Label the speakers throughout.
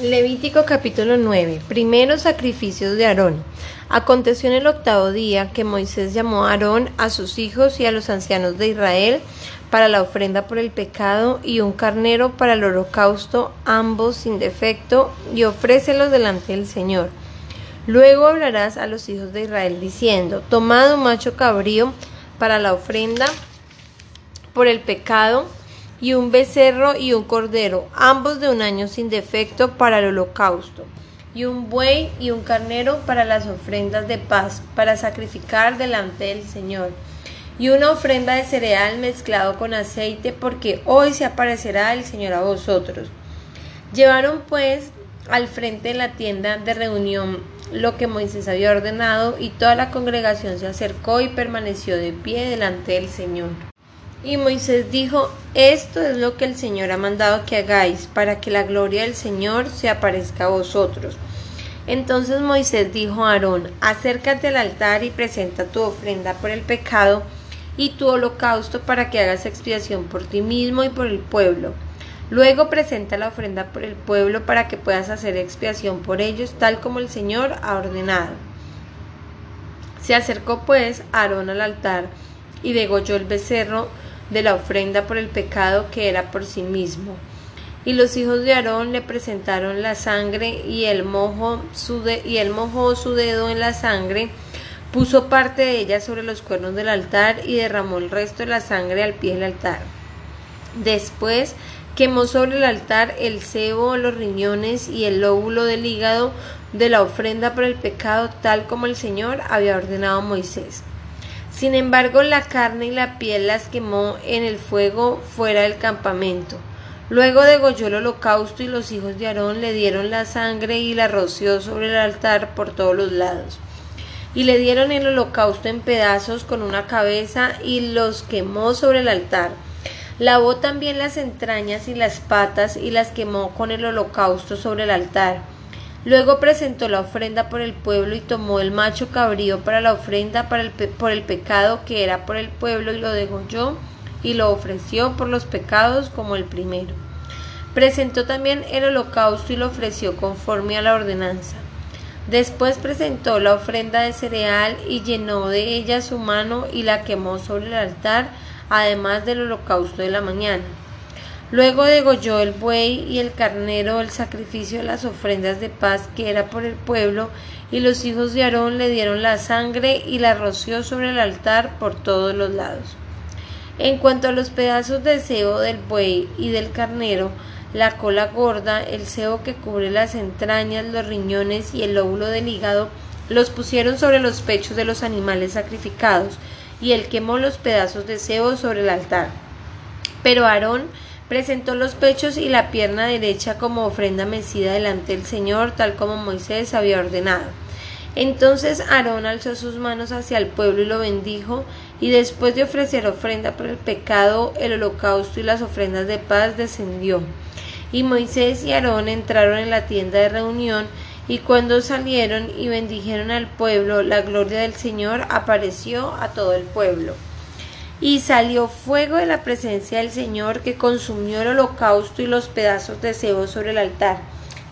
Speaker 1: Levítico capítulo 9. Primeros sacrificios de Aarón. Aconteció en el octavo día que Moisés llamó a Aarón, a sus hijos y a los ancianos de Israel para la ofrenda por el pecado y un carnero para el holocausto, ambos sin defecto, y ofrécelos delante del Señor. Luego hablarás a los hijos de Israel diciendo, tomad un macho cabrío para la ofrenda por el pecado, y un becerro y un cordero, ambos de un año sin defecto para el holocausto, y un buey y un carnero para las ofrendas de paz, para sacrificar delante del Señor, y una ofrenda de cereal mezclado con aceite, porque hoy se aparecerá el Señor a vosotros. Llevaron pues al frente de la tienda de reunión lo que Moisés había ordenado, y toda la congregación se acercó y permaneció de pie delante del Señor. Y Moisés dijo, esto es lo que el Señor ha mandado que hagáis, para que la gloria del Señor se aparezca a vosotros. Entonces Moisés dijo a Aarón, acércate al altar y presenta tu ofrenda por el pecado y tu holocausto para que hagas expiación por ti mismo y por el pueblo. Luego presenta la ofrenda por el pueblo para que puedas hacer expiación por ellos, tal como el Señor ha ordenado. Se acercó pues Aarón al altar y degolló el becerro de la ofrenda por el pecado que era por sí mismo. Y los hijos de Aarón le presentaron la sangre y él mojó su, y él mojó su dedo en la sangre, puso parte de ella sobre los cuernos del altar y derramó el resto de la sangre al pie del altar. Después quemó sobre el altar el cebo, los riñones y el lóbulo del hígado de la ofrenda por el pecado, tal como el Señor había ordenado a Moisés. Sin embargo, la carne y la piel las quemó en el fuego fuera del campamento. Luego degolló el holocausto y los hijos de Aarón le dieron la sangre y la roció sobre el altar por todos los lados. Y le dieron el holocausto en pedazos con una cabeza y los quemó sobre el altar. Lavó también las entrañas y las patas y las quemó con el holocausto sobre el altar. Luego presentó la ofrenda por el pueblo y tomó el macho cabrío para la ofrenda por el pecado que era por el pueblo y lo degolló y lo ofreció por los pecados como el primero. Presentó también el holocausto y lo ofreció conforme a la ordenanza. Después presentó la ofrenda de cereal y llenó de ella su mano y la quemó sobre el altar, además del holocausto de la mañana. Luego degolló el buey y el carnero el sacrificio de las ofrendas de paz que era por el pueblo, y los hijos de Aarón le dieron la sangre y la roció sobre el altar por todos los lados. En cuanto a los pedazos de cebo del buey y del carnero, la cola gorda, el cebo que cubre las entrañas, los riñones y el lóbulo del hígado, los pusieron sobre los pechos de los animales sacrificados, y él quemó los pedazos de cebo sobre el altar. Pero Aarón Presentó los pechos y la pierna derecha como ofrenda mecida delante del Señor, tal como Moisés había ordenado. Entonces Aarón alzó sus manos hacia el pueblo y lo bendijo, y después de ofrecer ofrenda por el pecado, el holocausto y las ofrendas de paz, descendió. Y Moisés y Aarón entraron en la tienda de reunión, y cuando salieron y bendijeron al pueblo, la gloria del Señor apareció a todo el pueblo. Y salió fuego de la presencia del Señor que consumió el holocausto y los pedazos de cebo sobre el altar.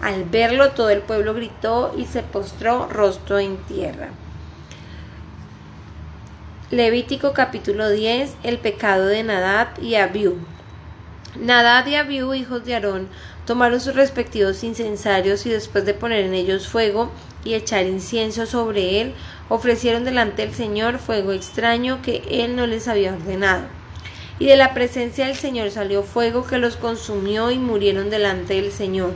Speaker 1: Al verlo todo el pueblo gritó y se postró rostro en tierra. Levítico capítulo 10 El pecado de Nadab y Abiú. Nadab y Abiú, hijos de Aarón, tomaron sus respectivos incensarios y después de poner en ellos fuego y echar incienso sobre él, ofrecieron delante del Señor fuego extraño que él no les había ordenado. Y de la presencia del Señor salió fuego que los consumió y murieron delante del Señor.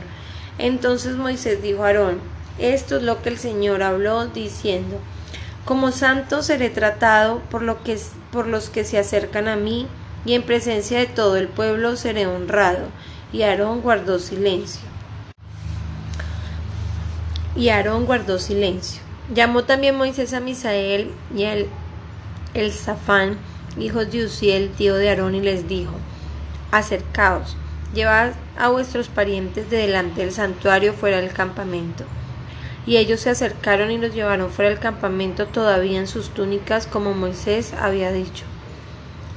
Speaker 1: Entonces Moisés dijo a Aarón, esto es lo que el Señor habló diciendo, como santo seré tratado por, por los que se acercan a mí, y en presencia de todo el pueblo seré honrado. Y Aarón guardó silencio. Y Aarón guardó silencio. Llamó también Moisés a Misael y a el Zafán, hijos de Uziel, tío de Aarón, y les dijo, Acercaos, llevad a vuestros parientes de delante del santuario fuera del campamento. Y ellos se acercaron y los llevaron fuera del campamento todavía en sus túnicas, como Moisés había dicho.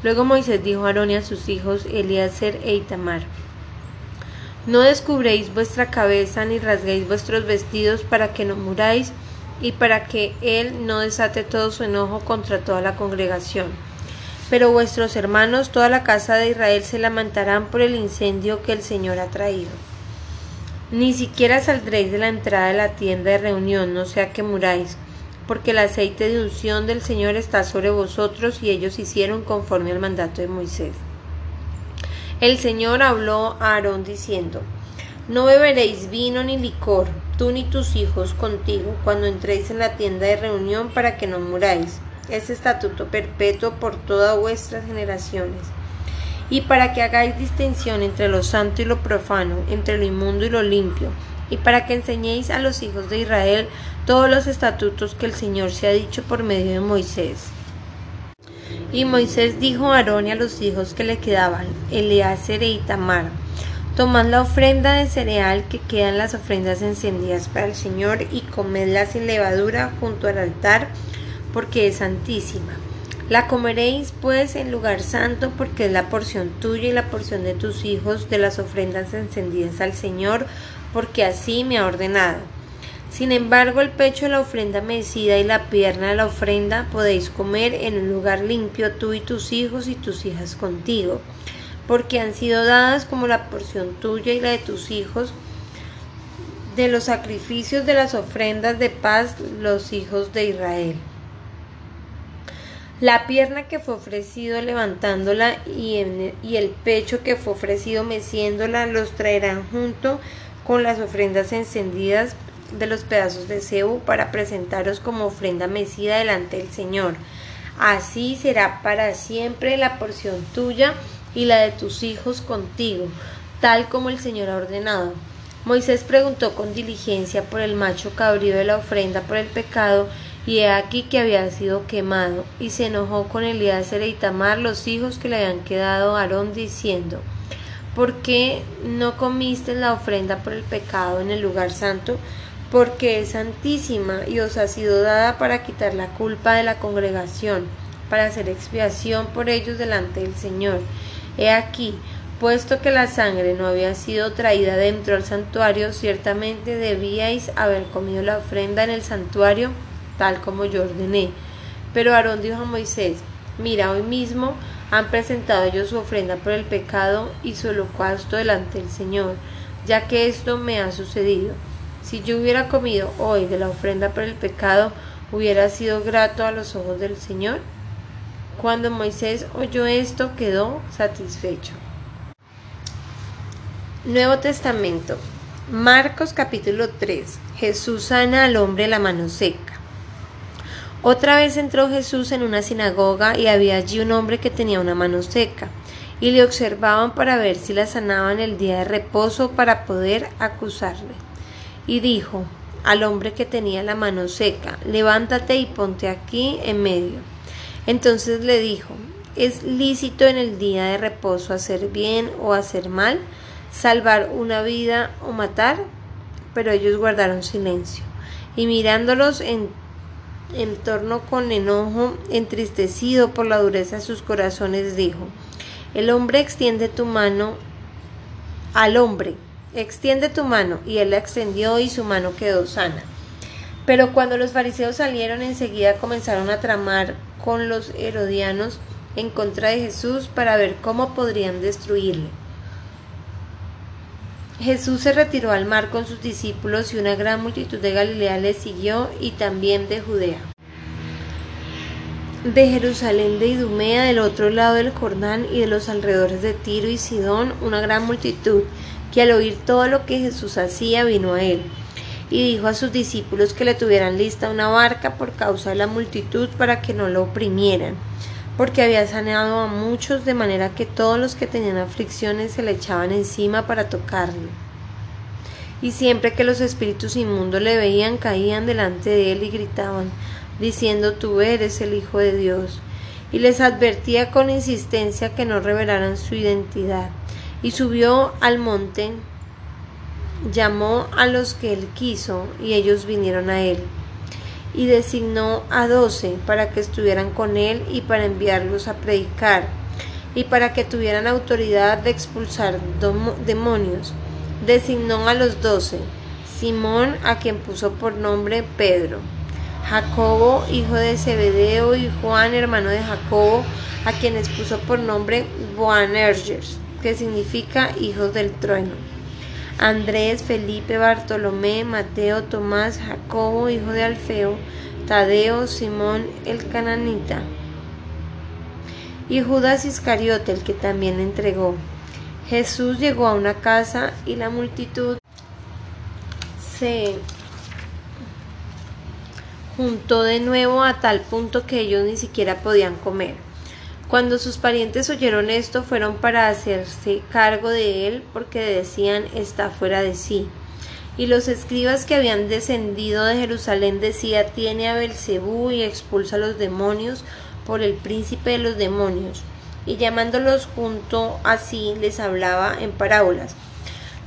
Speaker 1: Luego Moisés dijo a Aarón y a sus hijos, Eliezer e Itamar, No descubréis vuestra cabeza ni rasguéis vuestros vestidos para que no muráis y para que él no desate todo su enojo contra toda la congregación. Pero vuestros hermanos, toda la casa de Israel, se lamentarán por el incendio que el Señor ha traído. Ni siquiera saldréis de la entrada de la tienda de reunión, no sea que muráis, porque el aceite de unción del Señor está sobre vosotros y ellos hicieron conforme al mandato de Moisés. El Señor habló a Aarón diciendo, No beberéis vino ni licor, tú ni tus hijos contigo, cuando entréis en la tienda de reunión para que no muráis. Es estatuto perpetuo por todas vuestras generaciones. Y para que hagáis distinción entre lo santo y lo profano, entre lo inmundo y lo limpio, y para que enseñéis a los hijos de Israel todos los estatutos que el Señor se ha dicho por medio de Moisés. Y Moisés dijo a Aarón y a los hijos que le quedaban, Eleazar e Itamar, tomad la ofrenda de cereal que queda en las ofrendas encendidas para el Señor y comedla sin levadura junto al altar, porque es santísima. La comeréis pues en lugar santo, porque es la porción tuya y la porción de tus hijos de las ofrendas encendidas al Señor, porque así me ha ordenado. Sin embargo, el pecho de la ofrenda mecida y la pierna de la ofrenda podéis comer en un lugar limpio tú y tus hijos y tus hijas contigo, porque han sido dadas como la porción tuya y la de tus hijos de los sacrificios de las ofrendas de paz los hijos de Israel. La pierna que fue ofrecido levantándola y, y el pecho que fue ofrecido meciéndola los traerán junto con las ofrendas encendidas de los pedazos de cebo para presentaros como ofrenda mecida delante del Señor. Así será para siempre la porción tuya y la de tus hijos contigo, tal como el Señor ha ordenado. Moisés preguntó con diligencia por el macho cabrío de la ofrenda por el pecado, y he aquí que había sido quemado, y se enojó con Elías y Tamar, los hijos que le habían quedado a Aarón, diciendo, ¿Por qué no comiste la ofrenda por el pecado en el lugar santo? porque es santísima y os ha sido dada para quitar la culpa de la congregación, para hacer expiación por ellos delante del Señor. He aquí, puesto que la sangre no había sido traída dentro del santuario, ciertamente debíais haber comido la ofrenda en el santuario, tal como yo ordené. Pero Aarón dijo a Moisés, mira, hoy mismo han presentado ellos su ofrenda por el pecado y su holocausto delante del Señor, ya que esto me ha sucedido. Si yo hubiera comido hoy de la ofrenda por el pecado, hubiera sido grato a los ojos del Señor. Cuando Moisés oyó esto, quedó satisfecho. Nuevo Testamento. Marcos capítulo 3. Jesús sana al hombre la mano seca. Otra vez entró Jesús en una sinagoga y había allí un hombre que tenía una mano seca, y le observaban para ver si la sanaban el día de reposo para poder acusarle y dijo al hombre que tenía la mano seca, levántate y ponte aquí en medio. Entonces le dijo, ¿es lícito en el día de reposo hacer bien o hacer mal, salvar una vida o matar? Pero ellos guardaron silencio, y mirándolos en, torno con enojo, entristecido por la dureza de sus corazones, dijo, el hombre extiende tu mano al hombre extiende tu mano. Y él la extendió y su mano quedó sana. Pero cuando los fariseos salieron enseguida comenzaron a tramar con los herodianos en contra de Jesús para ver cómo podrían destruirle. Jesús se retiró al mar con sus discípulos y una gran multitud de Galilea le siguió y también de Judea. De Jerusalén de Idumea, del otro lado del Jordán y de los alrededores de Tiro y Sidón, una gran multitud que al oír todo lo que Jesús hacía vino a él y dijo a sus discípulos que le tuvieran lista una barca por causa de la multitud para que no lo oprimieran, porque había sanado a muchos de manera que todos los que tenían aflicciones se le echaban encima para tocarle. Y siempre que los espíritus inmundos le veían caían delante de él y gritaban, diciendo tú eres el Hijo de Dios, y les advertía con insistencia que no revelaran su identidad y subió al monte, llamó a los que él quiso, y ellos vinieron a él. Y designó a doce para que estuvieran con él y para enviarlos a predicar, y para que tuvieran autoridad de expulsar demonios. Designó a los doce, Simón, a quien puso por nombre Pedro, Jacobo, hijo de Zebedeo, y Juan, hermano de Jacobo, a quienes puso por nombre Boanerges, que significa hijos del trueno. Andrés, Felipe, Bartolomé, Mateo, Tomás, Jacobo, hijo de Alfeo, Tadeo, Simón el cananita, y Judas Iscariote, el que también entregó. Jesús llegó a una casa y la multitud se juntó de nuevo a tal punto que ellos ni siquiera podían comer. Cuando sus parientes oyeron esto, fueron para hacerse cargo de él, porque decían está fuera de sí. Y los escribas que habían descendido de Jerusalén decía tiene a Belcebú y expulsa a los demonios por el príncipe de los demonios. Y llamándolos junto así les hablaba en parábolas.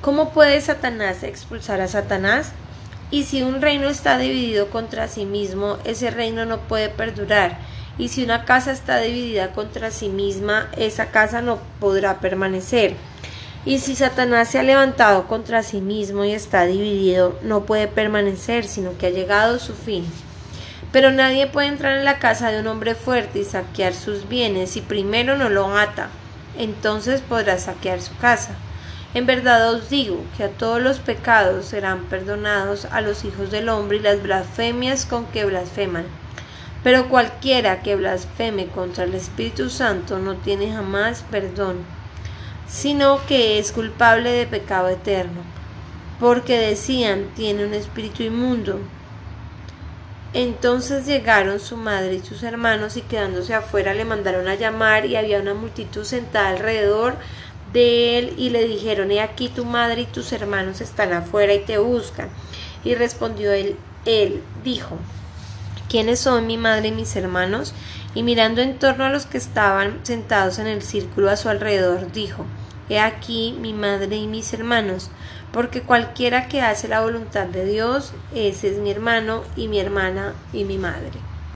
Speaker 1: ¿Cómo puede Satanás expulsar a Satanás? Y si un reino está dividido contra sí mismo, ese reino no puede perdurar y si una casa está dividida contra sí misma, esa casa no podrá permanecer. Y si Satanás se ha levantado contra sí mismo y está dividido, no puede permanecer, sino que ha llegado su fin. Pero nadie puede entrar en la casa de un hombre fuerte y saquear sus bienes si primero no lo ata. Entonces podrá saquear su casa. En verdad os digo que a todos los pecados serán perdonados a los hijos del hombre y las blasfemias con que blasfeman. Pero cualquiera que blasfeme contra el Espíritu Santo no tiene jamás perdón, sino que es culpable de pecado eterno, porque decían tiene un espíritu inmundo. Entonces llegaron su madre y sus hermanos y quedándose afuera le mandaron a llamar y había una multitud sentada alrededor de él y le dijeron, he aquí tu madre y tus hermanos están afuera y te buscan. Y respondió él, él dijo, ¿Quiénes son mi madre y mis hermanos? Y mirando en torno a los que estaban sentados en el círculo a su alrededor, dijo, He aquí mi madre y mis hermanos, porque cualquiera que hace la voluntad de Dios, ese es mi hermano y mi hermana y mi madre.